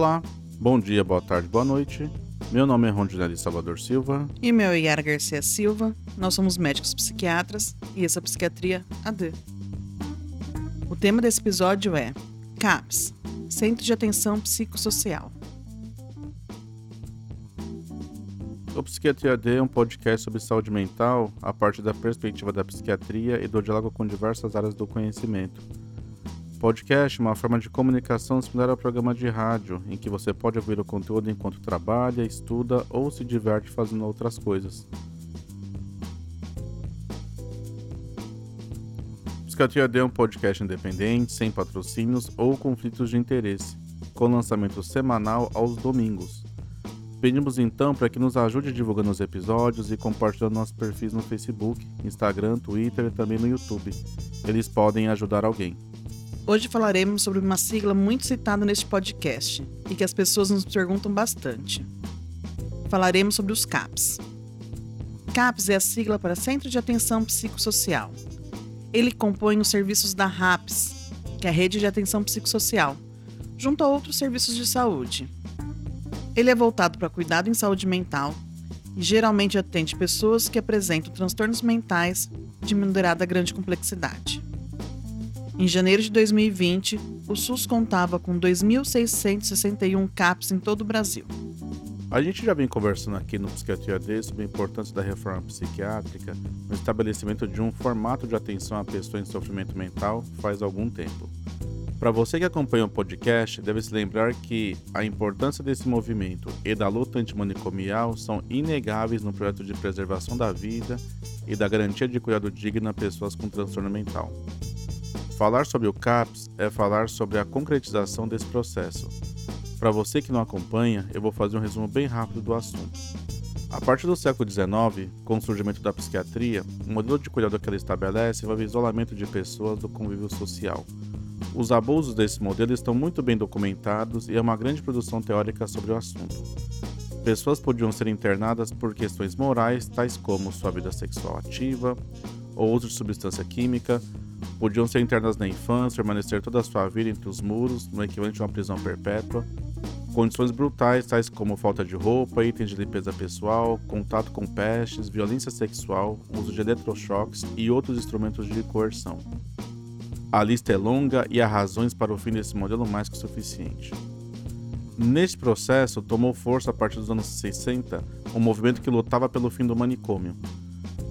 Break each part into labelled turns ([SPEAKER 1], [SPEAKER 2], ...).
[SPEAKER 1] Olá, bom dia, boa tarde, boa noite. Meu nome é Rondinelli Salvador Silva.
[SPEAKER 2] E meu é Yara Garcia Silva. Nós somos médicos psiquiatras e essa é a Psiquiatria AD. O tema desse episódio é CAPS Centro de Atenção Psicossocial.
[SPEAKER 1] O Psiquiatria AD é um podcast sobre saúde mental a partir da perspectiva da psiquiatria e do diálogo com diversas áreas do conhecimento Podcast é uma forma de comunicação similar ao programa de rádio, em que você pode ouvir o conteúdo enquanto trabalha, estuda ou se diverte fazendo outras coisas. Psiquiatria é um podcast independente, sem patrocínios ou conflitos de interesse, com lançamento semanal aos domingos. Pedimos então para que nos ajude divulgando os episódios e compartilhando nossos perfis no Facebook, Instagram, Twitter e também no YouTube. Eles podem ajudar alguém.
[SPEAKER 2] Hoje falaremos sobre uma sigla muito citada neste podcast e que as pessoas nos perguntam bastante. Falaremos sobre os CAPS. CAPS é a sigla para Centro de Atenção Psicossocial. Ele compõe os serviços da RAPS, que é a Rede de Atenção Psicossocial, junto a outros serviços de saúde. Ele é voltado para cuidado em saúde mental e geralmente atende pessoas que apresentam transtornos mentais de moderada grande complexidade. Em janeiro de 2020, o SUS contava com 2.661 CAPs em todo o Brasil.
[SPEAKER 1] A gente já vem conversando aqui no Psiquiatria D sobre a importância da reforma psiquiátrica no estabelecimento de um formato de atenção à pessoa em sofrimento mental faz algum tempo. Para você que acompanha o podcast, deve se lembrar que a importância desse movimento e da luta antimanicomial são inegáveis no projeto de preservação da vida e da garantia de cuidado digno a pessoas com transtorno mental. Falar sobre o CAPS é falar sobre a concretização desse processo. Para você que não acompanha, eu vou fazer um resumo bem rápido do assunto. A partir do século XIX, com o surgimento da psiquiatria, o modelo de cuidado que ela estabelece envolve isolamento de pessoas do convívio social. Os abusos desse modelo estão muito bem documentados e há uma grande produção teórica sobre o assunto. Pessoas podiam ser internadas por questões morais, tais como sua vida sexual ativa ou uso de substância química, Podiam ser internas na infância, permanecer toda a sua vida entre os muros, no equivalente a uma prisão perpétua. Condições brutais, tais como falta de roupa, itens de limpeza pessoal, contato com pestes, violência sexual, uso de eletrochoques e outros instrumentos de coerção. A lista é longa e há razões para o fim desse modelo mais que suficiente. Neste processo, tomou força a partir dos anos 60 um movimento que lutava pelo fim do manicômio.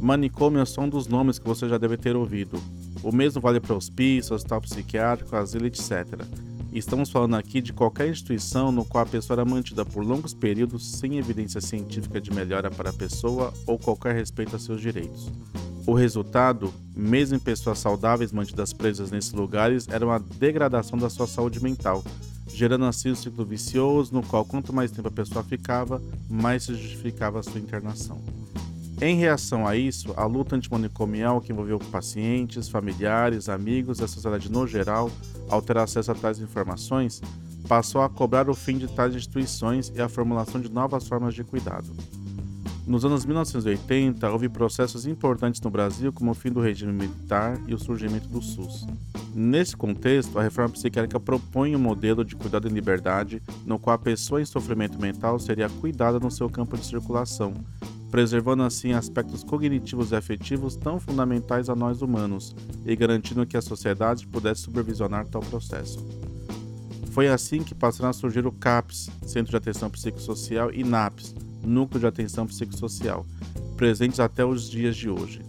[SPEAKER 1] Manicômio é só um dos nomes que você já deve ter ouvido, o mesmo vale para hospício, hospital psiquiátrico, asilo, etc. Estamos falando aqui de qualquer instituição no qual a pessoa era mantida por longos períodos sem evidência científica de melhora para a pessoa ou qualquer respeito a seus direitos. O resultado, mesmo em pessoas saudáveis mantidas presas nesses lugares, era uma degradação da sua saúde mental, gerando assim um ciclo vicioso no qual quanto mais tempo a pessoa ficava, mais se justificava a sua internação. Em reação a isso, a luta antimanicomial que envolveu pacientes, familiares, amigos e a sociedade no geral ao ter acesso a tais informações, passou a cobrar o fim de tais instituições e a formulação de novas formas de cuidado. Nos anos 1980, houve processos importantes no Brasil, como o fim do regime militar e o surgimento do SUS. Nesse contexto, a reforma psiquiátrica propõe um modelo de cuidado em liberdade, no qual a pessoa em sofrimento mental seria cuidada no seu campo de circulação, preservando assim aspectos cognitivos e afetivos tão fundamentais a nós humanos e garantindo que a sociedade pudesse supervisionar tal processo. Foi assim que passaram a surgir o CAPS, Centro de Atenção Psicossocial, e NAPS, Núcleo de Atenção Psicossocial, presentes até os dias de hoje.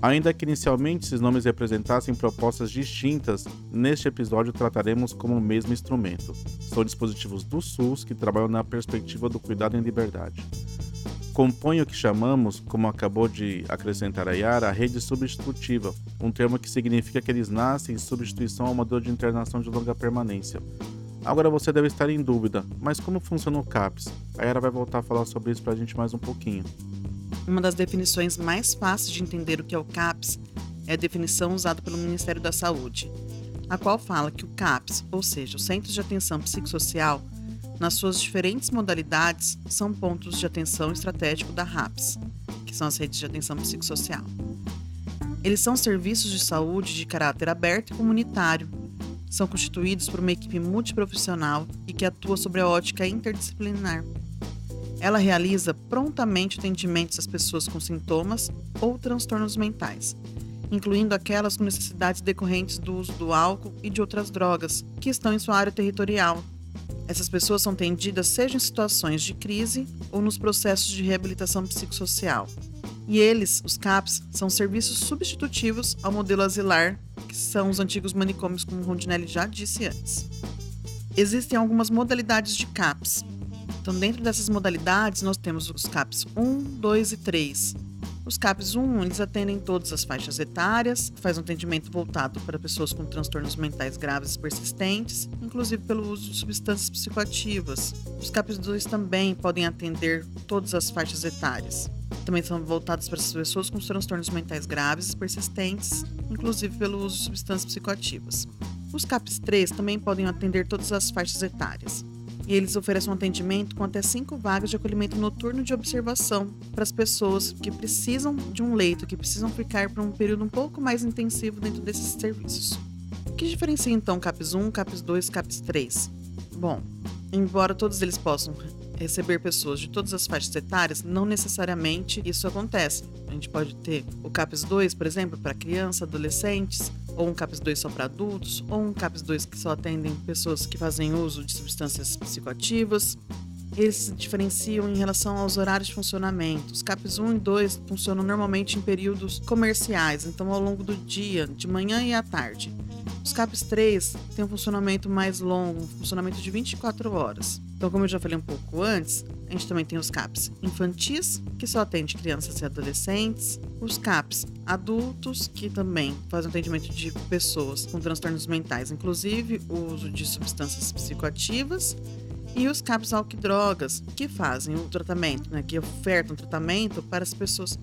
[SPEAKER 1] Ainda que inicialmente esses nomes representassem propostas distintas, neste episódio trataremos como o mesmo instrumento. São dispositivos do SUS que trabalham na perspectiva do cuidado em liberdade compõe o que chamamos, como acabou de acrescentar a Yara, a rede substitutiva, um termo que significa que eles nascem em substituição ao modelo de internação de longa permanência. Agora você deve estar em dúvida, mas como funciona o CAPS? A Yara vai voltar a falar sobre isso para a gente mais um pouquinho.
[SPEAKER 2] Uma das definições mais fáceis de entender o que é o CAPS é a definição usada pelo Ministério da Saúde, a qual fala que o CAPS, ou seja, o Centros de Atenção Psicossocial, nas suas diferentes modalidades, são pontos de atenção estratégico da RAPS, que são as redes de atenção psicossocial. Eles são serviços de saúde de caráter aberto e comunitário, são constituídos por uma equipe multiprofissional e que atua sobre a ótica interdisciplinar. Ela realiza prontamente atendimentos às pessoas com sintomas ou transtornos mentais, incluindo aquelas com necessidades decorrentes do uso do álcool e de outras drogas que estão em sua área territorial. Essas pessoas são atendidas seja em situações de crise ou nos processos de reabilitação psicossocial. E eles, os CAPs, são serviços substitutivos ao modelo asilar, que são os antigos manicômios, como Rondinelli já disse antes. Existem algumas modalidades de CAPs. Então, dentro dessas modalidades, nós temos os CAPs 1, 2 e 3. Os CAPs 1, eles atendem todas as faixas etárias, faz um atendimento voltado para pessoas com transtornos mentais graves e persistentes, inclusive pelo uso de substâncias psicoativas. Os CAPs 2 também podem atender todas as faixas etárias também são voltados para as pessoas com transtornos mentais graves e persistentes, inclusive pelo uso de substâncias psicoativas. Os CAPs 3 também podem atender todas as faixas etárias. E eles oferecem um atendimento com até cinco vagas de acolhimento noturno de observação para as pessoas que precisam de um leito, que precisam ficar por um período um pouco mais intensivo dentro desses serviços. O que diferencia então CAPS 1, CAPS 2 e CAPS 3? Bom, embora todos eles possam receber pessoas de todas as faixas etárias, não necessariamente isso acontece. A gente pode ter o CAPS 2, por exemplo, para crianças, adolescentes, ou um CAPS 2 só para adultos, ou um CAPS 2 que só atendem pessoas que fazem uso de substâncias psicoativas. Eles se diferenciam em relação aos horários de funcionamento. Os CAPs 1 e 2 funcionam normalmente em períodos comerciais, então ao longo do dia, de manhã e à tarde. Os CAPs 3 têm um funcionamento mais longo, um funcionamento de 24 horas. Então, como eu já falei um pouco antes, a gente também tem os CAPs infantis, que só atende crianças e adolescentes, os CAPs adultos, que também fazem atendimento de pessoas com transtornos mentais, inclusive o uso de substâncias psicoativas, e os CAPs álcool drogas, que fazem o tratamento, né, que ofertam tratamento para as pessoas.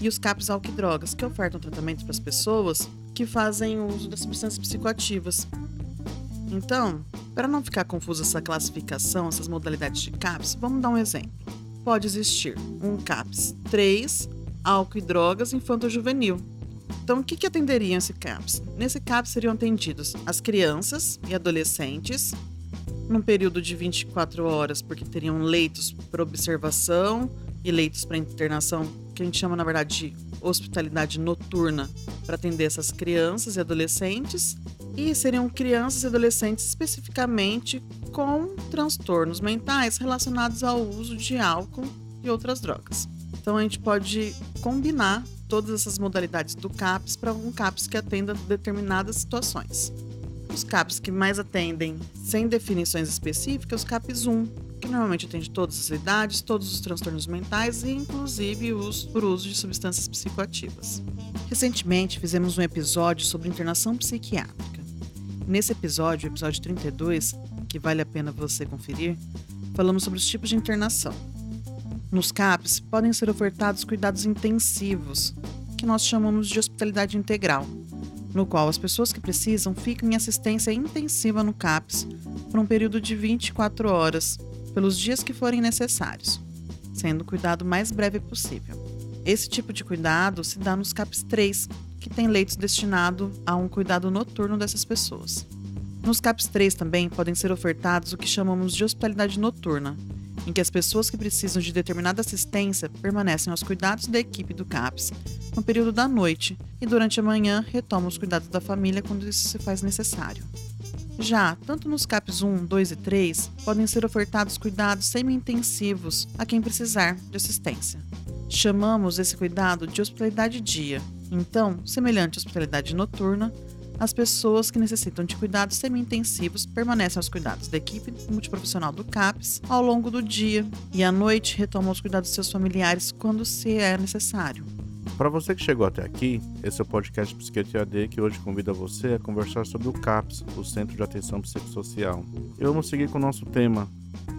[SPEAKER 2] E os CAPs álcool drogas, que ofertam tratamento para as pessoas que fazem uso das substâncias psicoativas. Então, para não ficar confusa essa classificação, essas modalidades de CAPS, vamos dar um exemplo. Pode existir um CAPS 3, álcool e drogas infanto-juvenil. Então, o que, que atenderia esse CAPS? Nesse CAPS seriam atendidos as crianças e adolescentes, num período de 24 horas, porque teriam leitos para observação e leitos para internação, que a gente chama, na verdade, de hospitalidade noturna para atender essas crianças e adolescentes. E seriam crianças e adolescentes especificamente com transtornos mentais relacionados ao uso de álcool e outras drogas. Então a gente pode combinar todas essas modalidades do CAPS para um CAPS que atenda determinadas situações. Os CAPs que mais atendem sem definições específicas, os CAPs 1, que normalmente atende todas as idades, todos os transtornos mentais e inclusive os por uso de substâncias psicoativas. Recentemente fizemos um episódio sobre internação psiquiátrica. Nesse episódio, episódio 32, que vale a pena você conferir, falamos sobre os tipos de internação. Nos CAPs podem ser ofertados cuidados intensivos, que nós chamamos de hospitalidade integral, no qual as pessoas que precisam ficam em assistência intensiva no CAPS por um período de 24 horas, pelos dias que forem necessários, sendo o cuidado mais breve possível. Esse tipo de cuidado se dá nos CAPS 3, que tem leitos destinados a um cuidado noturno dessas pessoas. Nos CAPS 3 também podem ser ofertados o que chamamos de hospitalidade noturna, em que as pessoas que precisam de determinada assistência permanecem aos cuidados da equipe do CAPS no período da noite e durante a manhã retomam os cuidados da família quando isso se faz necessário. Já, tanto nos CAPs 1, 2 e 3, podem ser ofertados cuidados semi-intensivos a quem precisar de assistência. Chamamos esse cuidado de hospitalidade dia. Então, semelhante à hospitalidade noturna, as pessoas que necessitam de cuidados semi-intensivos permanecem aos cuidados da equipe multiprofissional do CAPS ao longo do dia e à noite retomam os cuidados de seus familiares quando se é necessário.
[SPEAKER 1] Para você que chegou até aqui, esse é o podcast Psiquiatria AD que hoje convida você a conversar sobre o CAPS, o Centro de Atenção Psicossocial. E vamos seguir com o nosso tema.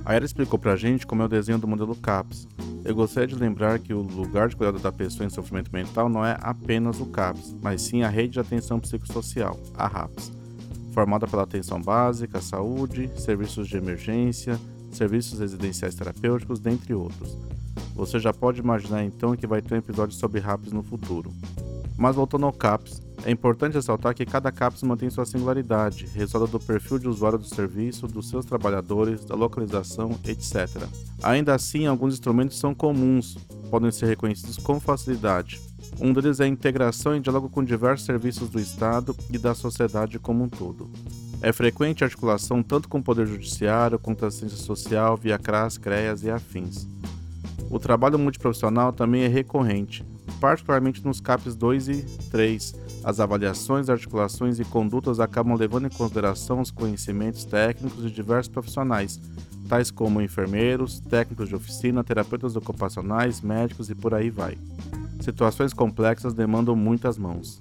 [SPEAKER 1] A Era explicou pra gente como é o desenho do modelo CAPS. Eu gostaria de lembrar que o lugar de cuidado da pessoa em sofrimento mental não é apenas o CAPS, mas sim a Rede de Atenção Psicossocial, a RAPS, formada pela atenção básica, saúde, serviços de emergência, serviços residenciais terapêuticos, dentre outros. Você já pode imaginar então que vai ter um episódio sobre RAPs no futuro. Mas voltando ao CAPS, é importante ressaltar que cada CAPS mantém sua singularidade, resultado do perfil de usuário do serviço, dos seus trabalhadores, da localização, etc. Ainda assim, alguns instrumentos são comuns, podem ser reconhecidos com facilidade. Um deles é a integração em diálogo com diversos serviços do Estado e da sociedade como um todo. É frequente a articulação tanto com o Poder Judiciário quanto a assistência social via CRAS, CREAS e afins. O trabalho multiprofissional também é recorrente, particularmente nos CAPs 2 e 3. As avaliações, articulações e condutas acabam levando em consideração os conhecimentos técnicos de diversos profissionais, tais como enfermeiros, técnicos de oficina, terapeutas ocupacionais, médicos e por aí vai. Situações complexas demandam muitas mãos.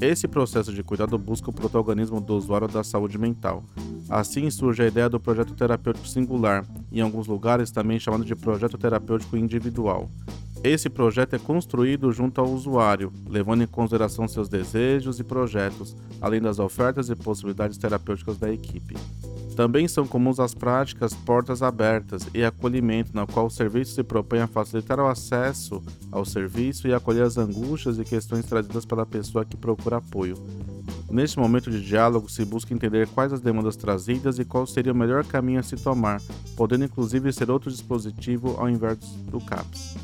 [SPEAKER 1] Esse processo de cuidado busca o protagonismo do usuário da saúde mental. Assim surge a ideia do projeto terapêutico singular, em alguns lugares também chamado de projeto terapêutico individual. Esse projeto é construído junto ao usuário, levando em consideração seus desejos e projetos, além das ofertas e possibilidades terapêuticas da equipe. Também são comuns as práticas portas abertas e acolhimento, na qual o serviço se propõe a facilitar o acesso ao serviço e acolher as angústias e questões trazidas pela pessoa que procura apoio. Neste momento de diálogo, se busca entender quais as demandas trazidas e qual seria o melhor caminho a se tomar, podendo inclusive ser outro dispositivo ao invés do CAPS.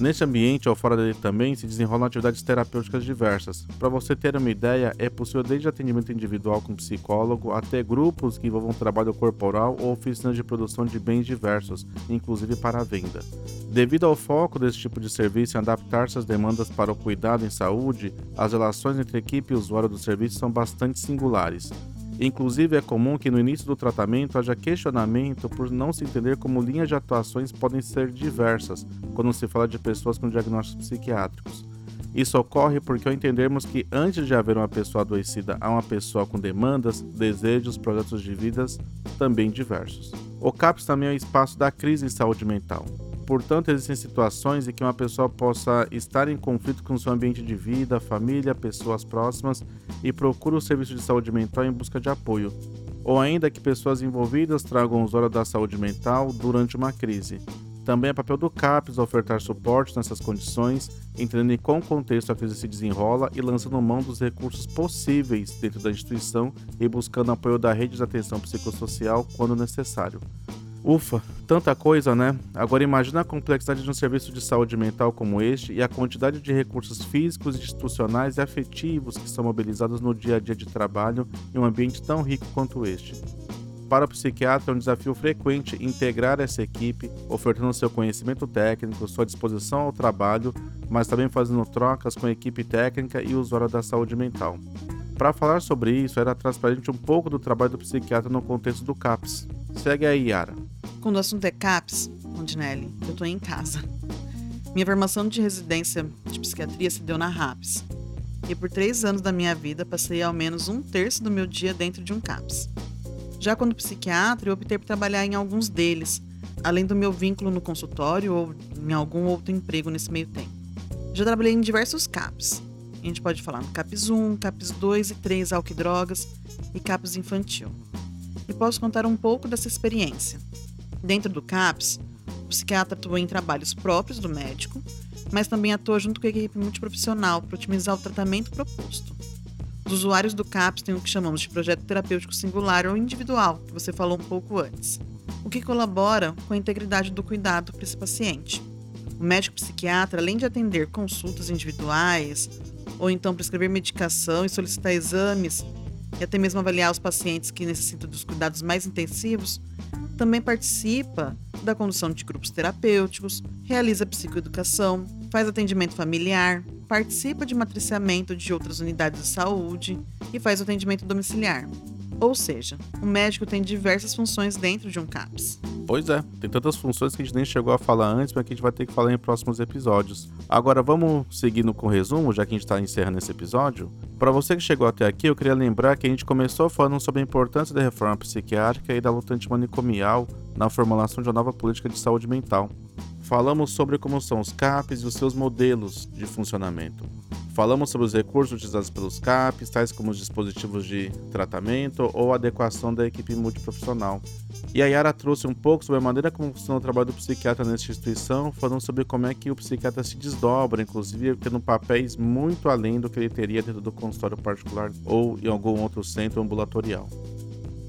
[SPEAKER 1] Neste ambiente ou fora dele também se desenrolam atividades terapêuticas diversas. Para você ter uma ideia, é possível desde atendimento individual com psicólogo até grupos que envolvam trabalho corporal ou oficinas de produção de bens diversos, inclusive para a venda. Devido ao foco desse tipo de serviço em adaptar-se às demandas para o cuidado em saúde, as relações entre equipe e usuário do serviço são bastante singulares. Inclusive, é comum que no início do tratamento haja questionamento por não se entender como linhas de atuações podem ser diversas quando se fala de pessoas com diagnósticos psiquiátricos. Isso ocorre porque, ao entendermos que antes de haver uma pessoa adoecida, há uma pessoa com demandas, desejos, projetos de vidas também diversos. O CAPS também é o espaço da crise em saúde mental. Portanto, existem situações em que uma pessoa possa estar em conflito com seu ambiente de vida, família, pessoas próximas e procura o serviço de saúde mental em busca de apoio. Ou ainda que pessoas envolvidas tragam olhos da saúde mental durante uma crise. Também é papel do CAPES ofertar suporte nessas condições, entendendo em qual contexto a crise se desenrola e lançando mão dos recursos possíveis dentro da instituição e buscando apoio da rede de atenção psicossocial quando necessário. Ufa, tanta coisa, né? Agora imagina a complexidade de um serviço de saúde mental como este e a quantidade de recursos físicos, institucionais e afetivos que são mobilizados no dia a dia de trabalho em um ambiente tão rico quanto este. Para o psiquiatra é um desafio frequente integrar essa equipe, ofertando seu conhecimento técnico, sua disposição ao trabalho, mas também fazendo trocas com a equipe técnica e usuário da saúde mental. Para falar sobre isso, era transparente um pouco do trabalho do psiquiatra no contexto do CAPS. Segue aí, Yara.
[SPEAKER 2] Quando o assunto é CAPS, Rondinelli, eu tô em casa. Minha formação de residência de psiquiatria se deu na RAPS. E por três anos da minha vida, passei ao menos um terço do meu dia dentro de um CAPS. Já quando psiquiatra, eu optei por trabalhar em alguns deles, além do meu vínculo no consultório ou em algum outro emprego nesse meio tempo. Já trabalhei em diversos CAPs. A gente pode falar no CAPS 1, CAPS 2 e 3 álcool e drogas e CAPS infantil. E posso contar um pouco dessa experiência. Dentro do CAPS, o psiquiatra atua em trabalhos próprios do médico, mas também atua junto com a equipe multiprofissional para otimizar o tratamento proposto. Os usuários do CAPS têm o que chamamos de projeto terapêutico singular ou individual, que você falou um pouco antes, o que colabora com a integridade do cuidado para esse paciente. O médico psiquiatra, além de atender consultas individuais, ou então prescrever medicação e solicitar exames, e até mesmo avaliar os pacientes que necessitam dos cuidados mais intensivos, também participa da condução de grupos terapêuticos, realiza psicoeducação, faz atendimento familiar, participa de matriciamento de outras unidades de saúde e faz atendimento domiciliar. Ou seja, o médico tem diversas funções dentro de um CAPS.
[SPEAKER 1] Pois é, tem tantas funções que a gente nem chegou a falar antes, mas que a gente vai ter que falar em próximos episódios. Agora vamos seguindo com o resumo, já que a gente está encerrando esse episódio. Para você que chegou até aqui, eu queria lembrar que a gente começou falando sobre a importância da reforma psiquiátrica e da luta antimanicomial na formulação de uma nova política de saúde mental. Falamos sobre como são os CAPs e os seus modelos de funcionamento. Falamos sobre os recursos utilizados pelos CAPs, tais como os dispositivos de tratamento ou adequação da equipe multiprofissional. E a Yara trouxe um pouco sobre a maneira como funciona o trabalho do psiquiatra nessa instituição, falando sobre como é que o psiquiatra se desdobra, inclusive tendo papéis muito além do que ele teria dentro do consultório particular ou em algum outro centro ambulatorial.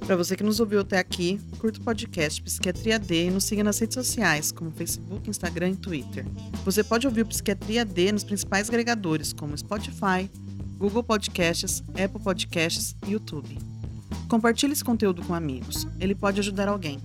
[SPEAKER 2] Para você que nos ouviu até aqui, curta o podcast Psiquiatria D e nos siga nas redes sociais, como Facebook, Instagram e Twitter. Você pode ouvir o Psiquiatria D nos principais agregadores, como Spotify, Google Podcasts, Apple Podcasts e YouTube. Compartilhe esse conteúdo com amigos, ele pode ajudar alguém.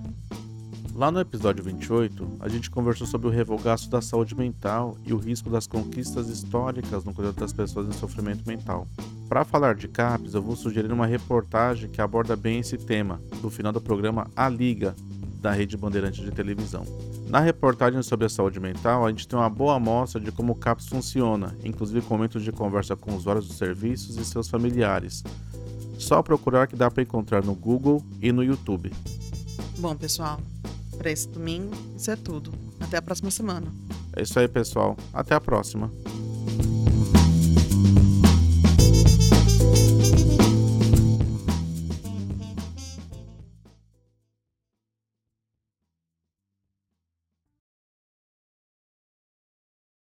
[SPEAKER 1] Lá no episódio 28, a gente conversou sobre o revogaço da saúde mental e o risco das conquistas históricas no cuidado das pessoas em sofrimento mental. Para falar de CAPS, eu vou sugerir uma reportagem que aborda bem esse tema, do final do programa A Liga, da Rede Bandeirante de Televisão. Na reportagem sobre a saúde mental, a gente tem uma boa amostra de como o CAPS funciona, inclusive com momentos de conversa com usuários dos serviços e seus familiares. Só procurar que dá para encontrar no Google e no YouTube.
[SPEAKER 2] Bom, pessoal, para esse domingo, isso é tudo. Até a próxima semana.
[SPEAKER 1] É isso aí, pessoal. Até a próxima.